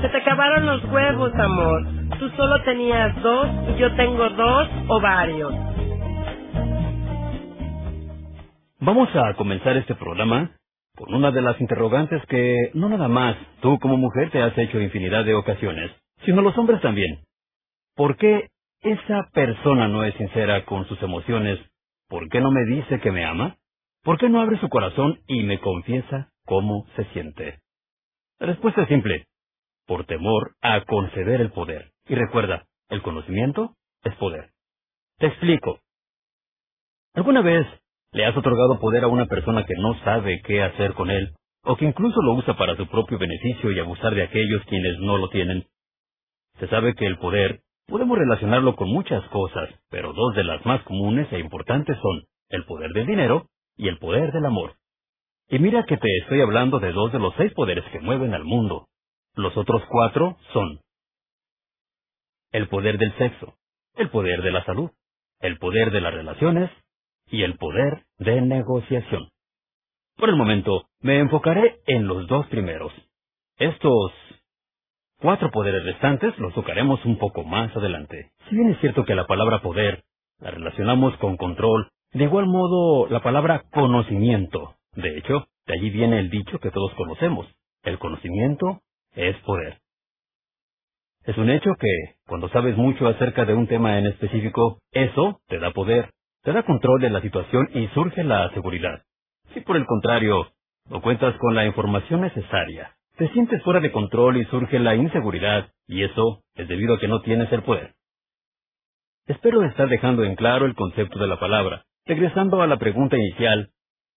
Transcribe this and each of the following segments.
Se te acabaron los huevos, amor. Tú solo tenías dos y yo tengo dos o varios. Vamos a comenzar este programa con una de las interrogantes que no nada más tú como mujer te has hecho infinidad de ocasiones, sino los hombres también. ¿Por qué esa persona no es sincera con sus emociones? ¿Por qué no me dice que me ama? ¿Por qué no abre su corazón y me confiesa cómo se siente? La respuesta es simple. Por temor a conceder el poder. Y recuerda, el conocimiento es poder. Te explico. ¿Alguna vez le has otorgado poder a una persona que no sabe qué hacer con él, o que incluso lo usa para su propio beneficio y abusar de aquellos quienes no lo tienen? Se sabe que el poder podemos relacionarlo con muchas cosas, pero dos de las más comunes e importantes son el poder del dinero y el poder del amor. Y mira que te estoy hablando de dos de los seis poderes que mueven al mundo. Los otros cuatro son el poder del sexo, el poder de la salud, el poder de las relaciones y el poder de negociación. Por el momento, me enfocaré en los dos primeros. Estos cuatro poderes restantes los tocaremos un poco más adelante. Si bien es cierto que la palabra poder la relacionamos con control, de igual modo la palabra conocimiento. De hecho, de allí viene el dicho que todos conocemos. El conocimiento es poder. Es un hecho que, cuando sabes mucho acerca de un tema en específico, eso te da poder te da control de la situación y surge la seguridad. Si por el contrario, no cuentas con la información necesaria, te sientes fuera de control y surge la inseguridad, y eso es debido a que no tienes el poder. Espero estar dejando en claro el concepto de la palabra. Regresando a la pregunta inicial,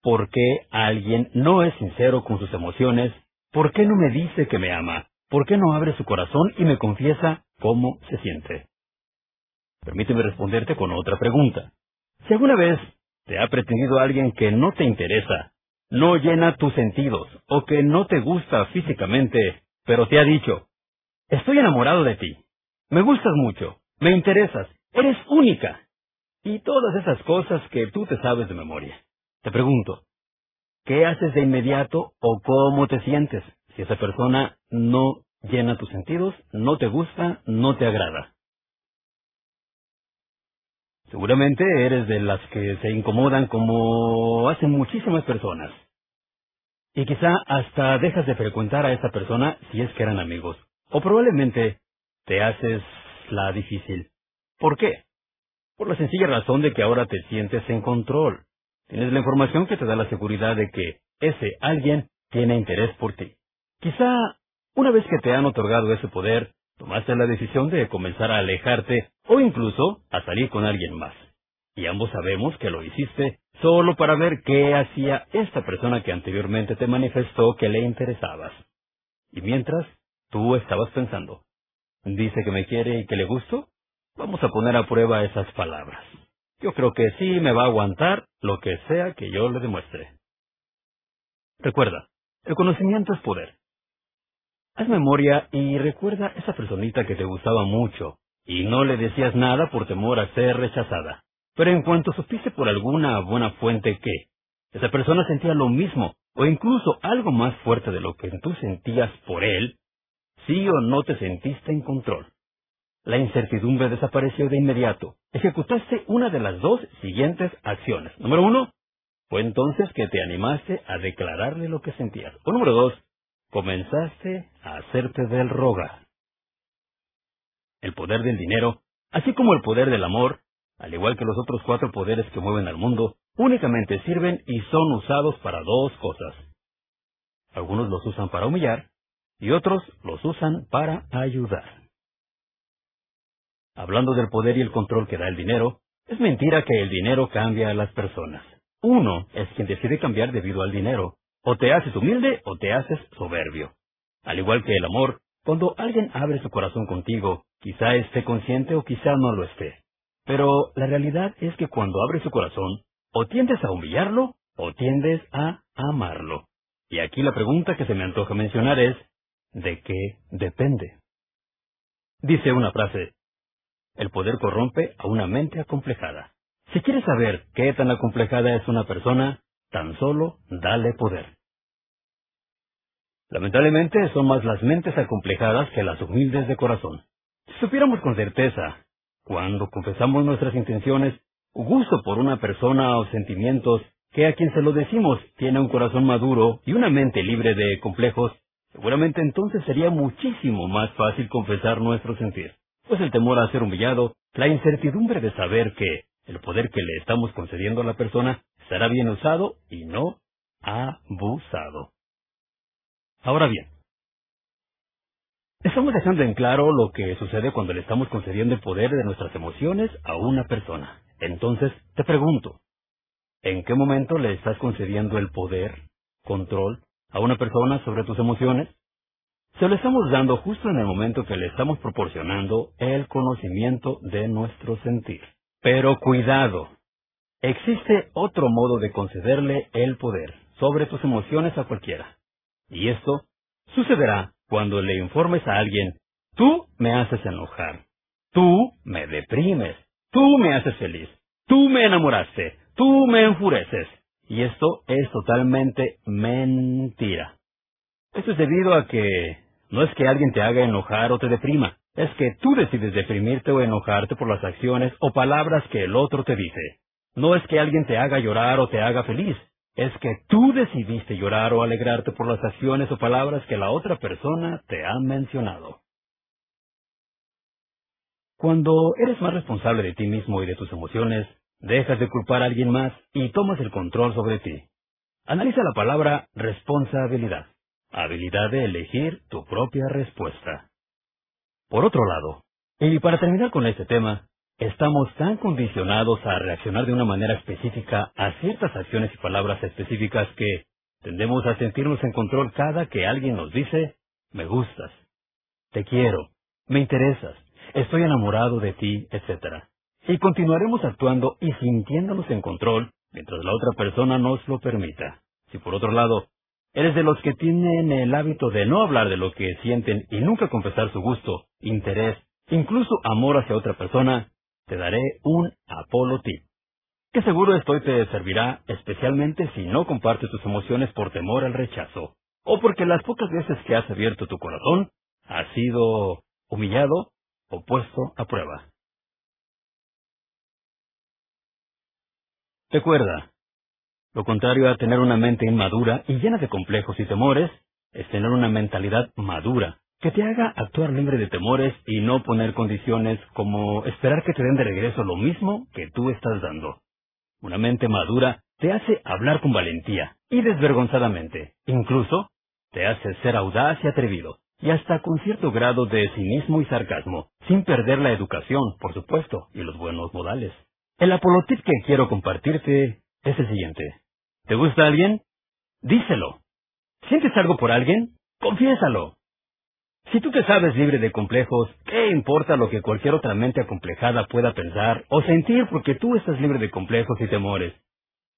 ¿por qué alguien no es sincero con sus emociones? ¿Por qué no me dice que me ama? ¿Por qué no abre su corazón y me confiesa cómo se siente? Permíteme responderte con otra pregunta. Si alguna vez te ha pretendido alguien que no te interesa, no llena tus sentidos o que no te gusta físicamente, pero te ha dicho, estoy enamorado de ti, me gustas mucho, me interesas, eres única, y todas esas cosas que tú te sabes de memoria. Te pregunto, ¿qué haces de inmediato o cómo te sientes si esa persona no llena tus sentidos, no te gusta, no te agrada? Seguramente eres de las que se incomodan como hacen muchísimas personas. Y quizá hasta dejas de frecuentar a esa persona si es que eran amigos. O probablemente te haces la difícil. ¿Por qué? Por la sencilla razón de que ahora te sientes en control. Tienes la información que te da la seguridad de que ese alguien tiene interés por ti. Quizá una vez que te han otorgado ese poder, tomaste la decisión de comenzar a alejarte o incluso a salir con alguien más. Y ambos sabemos que lo hiciste solo para ver qué hacía esta persona que anteriormente te manifestó que le interesabas. Y mientras, tú estabas pensando, ¿dice que me quiere y que le gusto? Vamos a poner a prueba esas palabras. Yo creo que sí me va a aguantar lo que sea que yo le demuestre. Recuerda, el conocimiento es poder. Haz memoria y recuerda esa personita que te gustaba mucho y no le decías nada por temor a ser rechazada. Pero en cuanto supiste por alguna buena fuente que esa persona sentía lo mismo o incluso algo más fuerte de lo que tú sentías por él, sí o no te sentiste en control. La incertidumbre desapareció de inmediato. Ejecutaste una de las dos siguientes acciones. Número uno, fue entonces que te animaste a declararle lo que sentías. O número dos, comenzaste a hacerte del rogar. El poder del dinero, así como el poder del amor, al igual que los otros cuatro poderes que mueven al mundo, únicamente sirven y son usados para dos cosas. Algunos los usan para humillar y otros los usan para ayudar. Hablando del poder y el control que da el dinero, Es mentira que el dinero cambia a las personas. Uno es quien decide cambiar debido al dinero. O te haces humilde o te haces soberbio. Al igual que el amor, cuando alguien abre su corazón contigo, quizá esté consciente o quizá no lo esté. Pero la realidad es que cuando abre su corazón, o tiendes a humillarlo o tiendes a amarlo. Y aquí la pregunta que se me antoja mencionar es, ¿de qué depende? Dice una frase, el poder corrompe a una mente acomplejada. Si quieres saber qué tan acomplejada es una persona, tan solo dale poder. Lamentablemente son más las mentes acomplejadas que las humildes de corazón. Si supiéramos con certeza, cuando confesamos nuestras intenciones, gusto por una persona o sentimientos, que a quien se lo decimos tiene un corazón maduro y una mente libre de complejos, seguramente entonces sería muchísimo más fácil confesar nuestro sentir. Pues el temor a ser humillado, la incertidumbre de saber que el poder que le estamos concediendo a la persona será bien usado y no abusado. Ahora bien, estamos dejando en claro lo que sucede cuando le estamos concediendo el poder de nuestras emociones a una persona. Entonces, te pregunto, ¿en qué momento le estás concediendo el poder, control, a una persona sobre tus emociones? Se lo estamos dando justo en el momento que le estamos proporcionando el conocimiento de nuestro sentir. Pero cuidado, existe otro modo de concederle el poder sobre tus emociones a cualquiera. Y esto sucederá cuando le informes a alguien, tú me haces enojar, tú me deprimes, tú me haces feliz, tú me enamoraste, tú me enfureces. Y esto es totalmente mentira. Esto es debido a que no es que alguien te haga enojar o te deprima, es que tú decides deprimirte o enojarte por las acciones o palabras que el otro te dice. No es que alguien te haga llorar o te haga feliz, es que tú decidiste llorar o alegrarte por las acciones o palabras que la otra persona te ha mencionado. Cuando eres más responsable de ti mismo y de tus emociones, dejas de culpar a alguien más y tomas el control sobre ti. Analiza la palabra responsabilidad, habilidad de elegir tu propia respuesta. Por otro lado, y para terminar con este tema, Estamos tan condicionados a reaccionar de una manera específica a ciertas acciones y palabras específicas que tendemos a sentirnos en control cada que alguien nos dice, me gustas, te quiero, me interesas, estoy enamorado de ti, etc. Y continuaremos actuando y sintiéndonos en control mientras la otra persona nos lo permita. Si por otro lado, eres de los que tienen el hábito de no hablar de lo que sienten y nunca confesar su gusto, interés, incluso amor hacia otra persona, te daré un Apolo Tip, que seguro estoy te servirá especialmente si no compartes tus emociones por temor al rechazo, o porque las pocas veces que has abierto tu corazón, has sido humillado o puesto a prueba. Recuerda, lo contrario a tener una mente inmadura y llena de complejos y temores, es tener una mentalidad madura, que te haga actuar libre de temores y no poner condiciones como esperar que te den de regreso lo mismo que tú estás dando. Una mente madura te hace hablar con valentía y desvergonzadamente, incluso te hace ser audaz y atrevido, y hasta con cierto grado de cinismo y sarcasmo, sin perder la educación, por supuesto, y los buenos modales. El apolotip que quiero compartirte es el siguiente. ¿Te gusta alguien? Díselo. ¿Sientes algo por alguien? Confiésalo. Si tú te sabes libre de complejos, ¿qué importa lo que cualquier otra mente acomplejada pueda pensar o sentir porque tú estás libre de complejos y temores?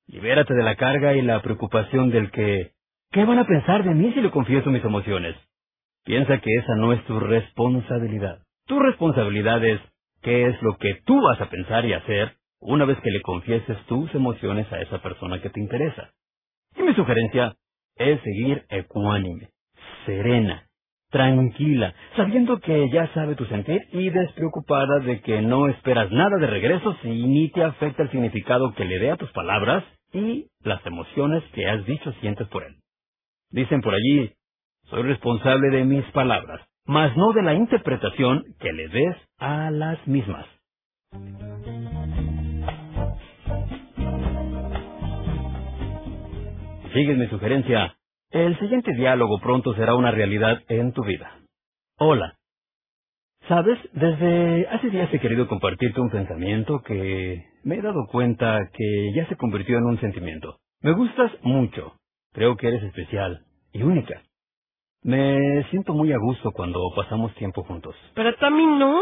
Libérate de la carga y la preocupación del que, ¿qué van a pensar de mí si le confieso mis emociones? Piensa que esa no es tu responsabilidad. Tu responsabilidad es qué es lo que tú vas a pensar y hacer una vez que le confieses tus emociones a esa persona que te interesa. Y mi sugerencia es seguir ecuánime, serena, tranquila, sabiendo que ya sabe tu sentir y despreocupada de que no esperas nada de regreso si ni te afecta el significado que le dé a tus palabras y las emociones que has dicho sientes por él. Dicen por allí, soy responsable de mis palabras, mas no de la interpretación que le des a las mismas. Sigues mi sugerencia, el siguiente diálogo pronto será una realidad en tu vida. Hola. Sabes, desde hace días he querido compartirte un pensamiento que me he dado cuenta que ya se convirtió en un sentimiento. Me gustas mucho. Creo que eres especial y única. Me siento muy a gusto cuando pasamos tiempo juntos. Pero tú a mí no.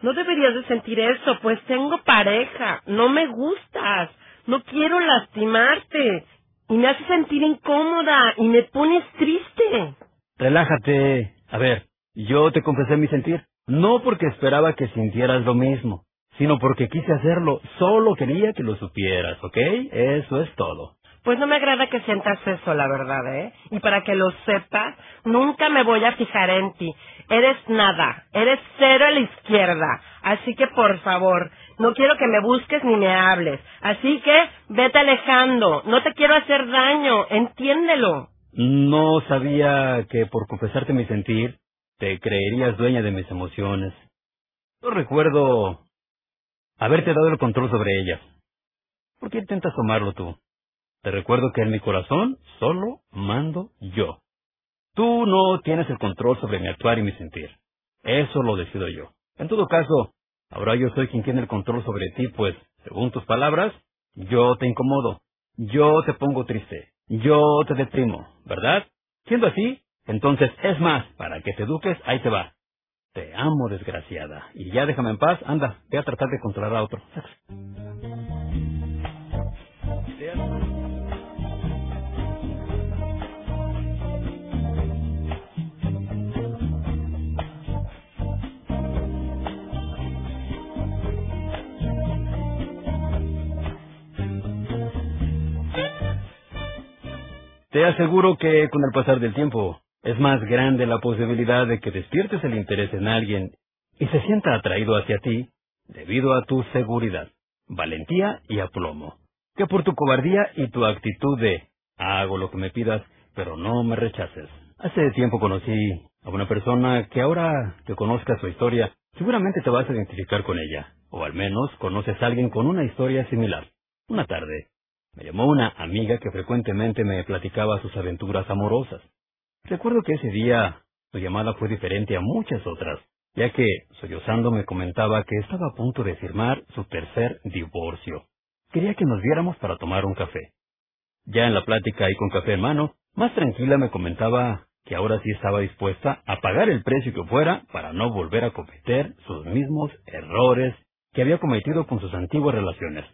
No deberías de sentir eso, pues tengo pareja. No me gustas. No quiero lastimarte. Y me hace sentir incómoda y me pones triste. Relájate. A ver, yo te confesé mi sentir. No porque esperaba que sintieras lo mismo, sino porque quise hacerlo. Solo quería que lo supieras, ¿ok? Eso es todo. Pues no me agrada que sientas eso, la verdad, ¿eh? Y para que lo sepas, nunca me voy a fijar en ti. Eres nada, eres cero a la izquierda. Así que, por favor, no quiero que me busques ni me hables. Así que, vete alejando. No te quiero hacer daño, entiéndelo. No sabía que por confesarte mi sentir, te creerías dueña de mis emociones. No recuerdo haberte dado el control sobre ellas. ¿Por qué intentas tomarlo tú? Te recuerdo que en mi corazón solo mando yo. Tú no tienes el control sobre mi actuar y mi sentir. Eso lo decido yo. En todo caso, ahora yo soy quien tiene el control sobre ti, pues, según tus palabras, yo te incomodo, yo te pongo triste, yo te deprimo, ¿verdad? Siendo así, entonces es más, para que te eduques, ahí te va. Te amo, desgraciada. Y ya déjame en paz, anda, voy a tratar de controlar a otro. Te aseguro que con el pasar del tiempo es más grande la posibilidad de que despiertes el interés en alguien y se sienta atraído hacia ti debido a tu seguridad, valentía y aplomo, que por tu cobardía y tu actitud de hago lo que me pidas, pero no me rechaces. Hace tiempo conocí a una persona que ahora que conozcas su historia, seguramente te vas a identificar con ella, o al menos conoces a alguien con una historia similar. Una tarde, me llamó una amiga que frecuentemente me platicaba sus aventuras amorosas. Recuerdo que ese día su llamada fue diferente a muchas otras, ya que, sollozando, me comentaba que estaba a punto de firmar su tercer divorcio. Quería que nos viéramos para tomar un café. Ya en la plática y con café en mano, más tranquila me comentaba que ahora sí estaba dispuesta a pagar el precio que fuera para no volver a cometer sus mismos errores que había cometido con sus antiguas relaciones.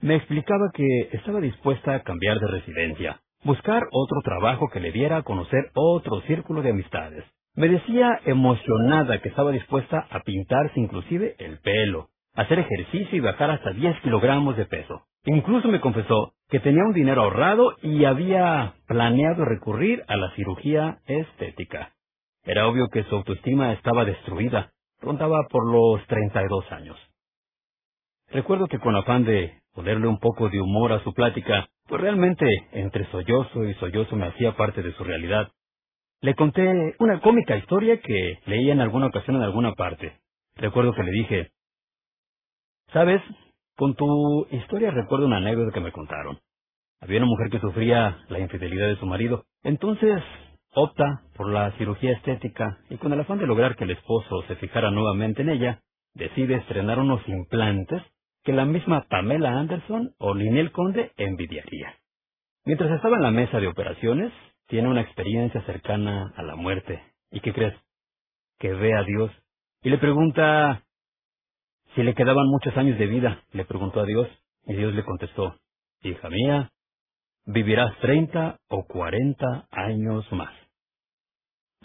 Me explicaba que estaba dispuesta a cambiar de residencia, buscar otro trabajo que le diera a conocer otro círculo de amistades. Me decía emocionada que estaba dispuesta a pintarse inclusive el pelo, hacer ejercicio y bajar hasta 10 kilogramos de peso. Incluso me confesó que tenía un dinero ahorrado y había planeado recurrir a la cirugía estética. Era obvio que su autoestima estaba destruida. Rondaba por los 32 años. Recuerdo que con afán de ponerle un poco de humor a su plática, pues realmente entre sollozo y sollozo me hacía parte de su realidad. Le conté una cómica historia que leía en alguna ocasión en alguna parte. Recuerdo que le dije, ¿sabes? Con tu historia recuerdo una anécdota que me contaron. Había una mujer que sufría la infidelidad de su marido. Entonces opta por la cirugía estética y con el afán de lograr que el esposo se fijara nuevamente en ella, decide estrenar unos implantes que la misma Pamela Anderson o Linel Conde envidiaría. Mientras estaba en la mesa de operaciones, tiene una experiencia cercana a la muerte. ¿Y qué crees? Que ve a Dios y le pregunta si le quedaban muchos años de vida. Le preguntó a Dios y Dios le contestó, hija mía, vivirás treinta o cuarenta años más.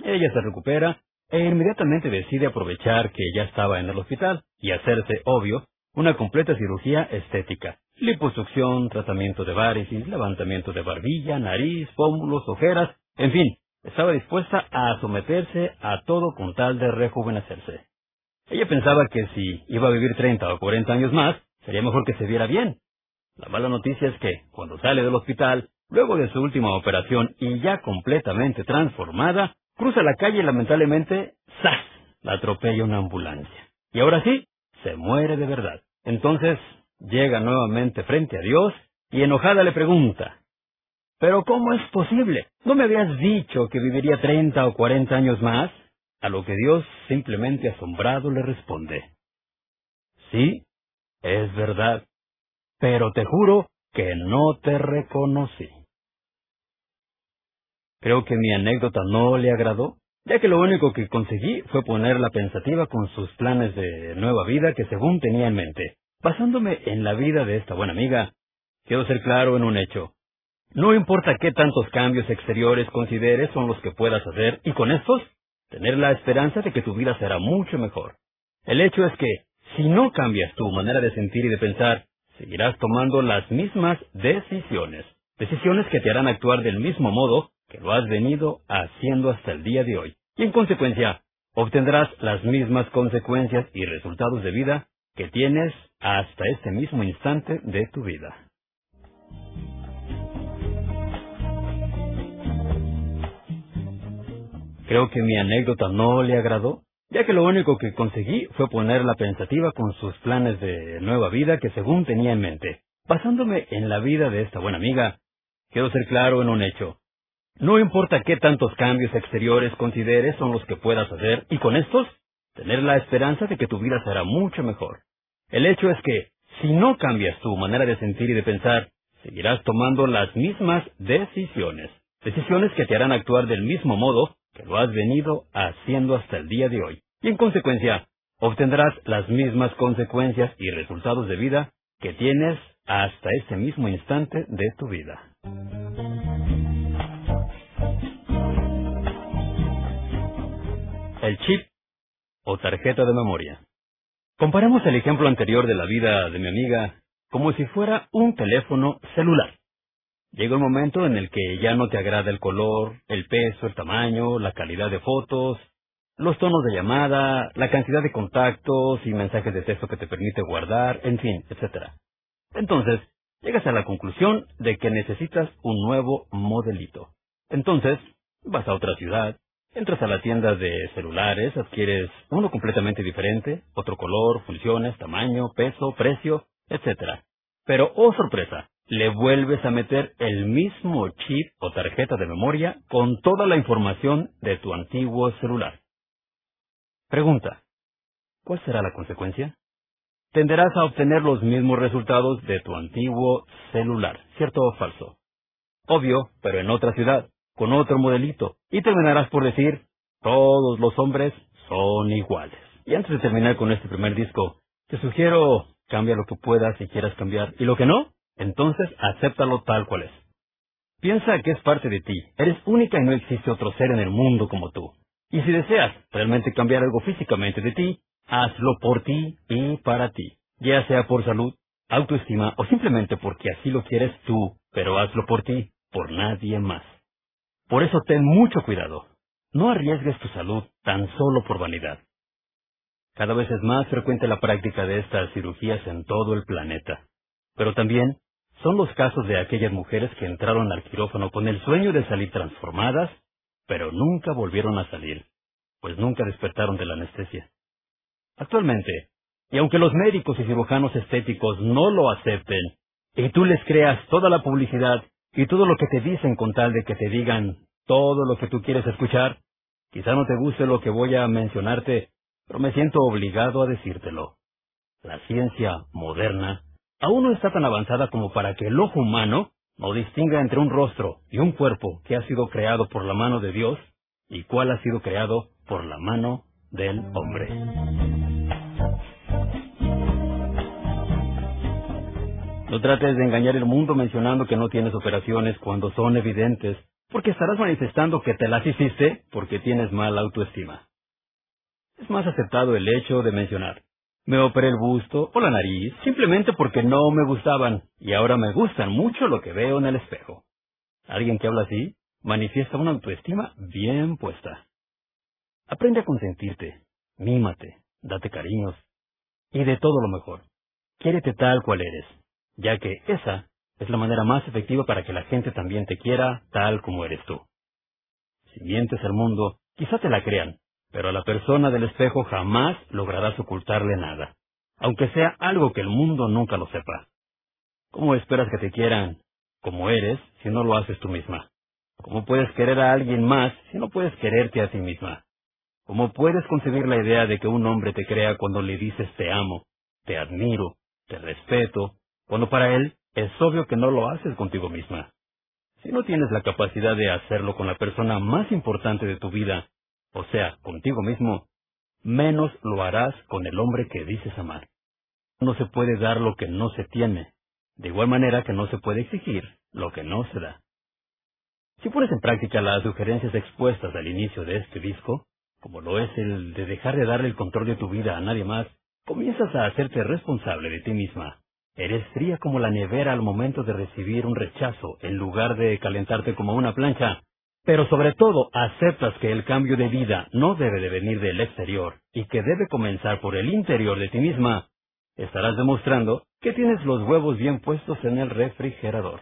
Ella se recupera e inmediatamente decide aprovechar que ya estaba en el hospital y hacerse, obvio, una completa cirugía estética. Liposucción, tratamiento de varices, levantamiento de barbilla, nariz, pómulos, ojeras, en fin, estaba dispuesta a someterse a todo con tal de rejuvenecerse. Ella pensaba que si iba a vivir 30 o 40 años más, sería mejor que se viera bien. La mala noticia es que, cuando sale del hospital, luego de su última operación y ya completamente transformada, cruza la calle y lamentablemente, ¡zas! la atropella una ambulancia. Y ahora sí, se muere de verdad. Entonces llega nuevamente frente a Dios y enojada le pregunta, ¿Pero cómo es posible? ¿No me habías dicho que viviría treinta o cuarenta años más? a lo que Dios simplemente asombrado le responde. Sí, es verdad, pero te juro que no te reconocí. Creo que mi anécdota no le agradó, ya que lo único que conseguí fue ponerla pensativa con sus planes de nueva vida que según tenía en mente. Basándome en la vida de esta buena amiga, quiero ser claro en un hecho. No importa qué tantos cambios exteriores consideres son los que puedas hacer, y con estos, tener la esperanza de que tu vida será mucho mejor. El hecho es que, si no cambias tu manera de sentir y de pensar, seguirás tomando las mismas decisiones. Decisiones que te harán actuar del mismo modo que lo has venido haciendo hasta el día de hoy. Y en consecuencia, obtendrás las mismas consecuencias y resultados de vida que tienes hasta este mismo instante de tu vida. Creo que mi anécdota no le agradó, ya que lo único que conseguí fue ponerla pensativa con sus planes de nueva vida que según tenía en mente. Basándome en la vida de esta buena amiga, quiero ser claro en un hecho. No importa qué tantos cambios exteriores consideres son los que puedas hacer, y con estos, tener la esperanza de que tu vida será mucho mejor. El hecho es que, si no cambias tu manera de sentir y de pensar, seguirás tomando las mismas decisiones. Decisiones que te harán actuar del mismo modo que lo has venido haciendo hasta el día de hoy. Y en consecuencia, obtendrás las mismas consecuencias y resultados de vida que tienes hasta este mismo instante de tu vida. El chip o tarjeta de memoria. Comparemos el ejemplo anterior de la vida de mi amiga como si fuera un teléfono celular. Llega un momento en el que ya no te agrada el color, el peso, el tamaño, la calidad de fotos, los tonos de llamada, la cantidad de contactos y mensajes de texto que te permite guardar, en fin, etc. Entonces, llegas a la conclusión de que necesitas un nuevo modelito. Entonces, vas a otra ciudad, Entras a la tienda de celulares, adquieres uno completamente diferente, otro color, funciones, tamaño, peso, precio, etc. Pero, oh sorpresa, le vuelves a meter el mismo chip o tarjeta de memoria con toda la información de tu antiguo celular. Pregunta. ¿Cuál será la consecuencia? Tenderás a obtener los mismos resultados de tu antiguo celular, ¿cierto o falso? Obvio, pero en otra ciudad con otro modelito, y terminarás por decir, todos los hombres son iguales. Y antes de terminar con este primer disco, te sugiero cambia lo que puedas y quieras cambiar, y lo que no, entonces acéptalo tal cual es. Piensa que es parte de ti, eres única y no existe otro ser en el mundo como tú. Y si deseas realmente cambiar algo físicamente de ti, hazlo por ti y para ti, ya sea por salud, autoestima o simplemente porque así lo quieres tú, pero hazlo por ti, por nadie más. Por eso ten mucho cuidado. No arriesgues tu salud tan solo por vanidad. Cada vez es más frecuente la práctica de estas cirugías en todo el planeta. Pero también son los casos de aquellas mujeres que entraron al quirófano con el sueño de salir transformadas, pero nunca volvieron a salir, pues nunca despertaron de la anestesia. Actualmente, y aunque los médicos y cirujanos estéticos no lo acepten, y tú les creas toda la publicidad y todo lo que te dicen con tal de que te digan todo lo que tú quieres escuchar, quizá no te guste lo que voy a mencionarte, pero me siento obligado a decírtelo. La ciencia moderna aún no está tan avanzada como para que el ojo humano no distinga entre un rostro y un cuerpo que ha sido creado por la mano de Dios y cuál ha sido creado por la mano del hombre. No trates de engañar el mundo mencionando que no tienes operaciones cuando son evidentes, porque estarás manifestando que te las hiciste porque tienes mala autoestima. Es más aceptado el hecho de mencionar, me operé el busto o la nariz simplemente porque no me gustaban y ahora me gustan mucho lo que veo en el espejo. Alguien que habla así manifiesta una autoestima bien puesta. Aprende a consentirte, mímate, date cariños y de todo lo mejor. Quiérete tal cual eres ya que esa es la manera más efectiva para que la gente también te quiera tal como eres tú. Si mientes al mundo, quizá te la crean, pero a la persona del espejo jamás lograrás ocultarle nada, aunque sea algo que el mundo nunca lo sepa. ¿Cómo esperas que te quieran como eres si no lo haces tú misma? ¿Cómo puedes querer a alguien más si no puedes quererte a ti misma? ¿Cómo puedes concebir la idea de que un hombre te crea cuando le dices te amo, te admiro, te respeto, cuando para él es obvio que no lo haces contigo misma? Si no tienes la capacidad de hacerlo con la persona más importante de tu vida, o sea, contigo mismo, menos lo harás con el hombre que dices amar. No se puede dar lo que no se tiene, de igual manera que no se puede exigir lo que no se da. Si pones en práctica las sugerencias expuestas al inicio de este disco, como lo es el de dejar de darle el control de tu vida a nadie más, comienzas a hacerte responsable de ti misma. Eres fría como la nevera al momento de recibir un rechazo, en lugar de calentarte como una plancha. Pero sobre todo, aceptas que el cambio de vida no debe de venir del exterior y que debe comenzar por el interior de ti misma. Estarás demostrando que tienes los huevos bien puestos en el refrigerador.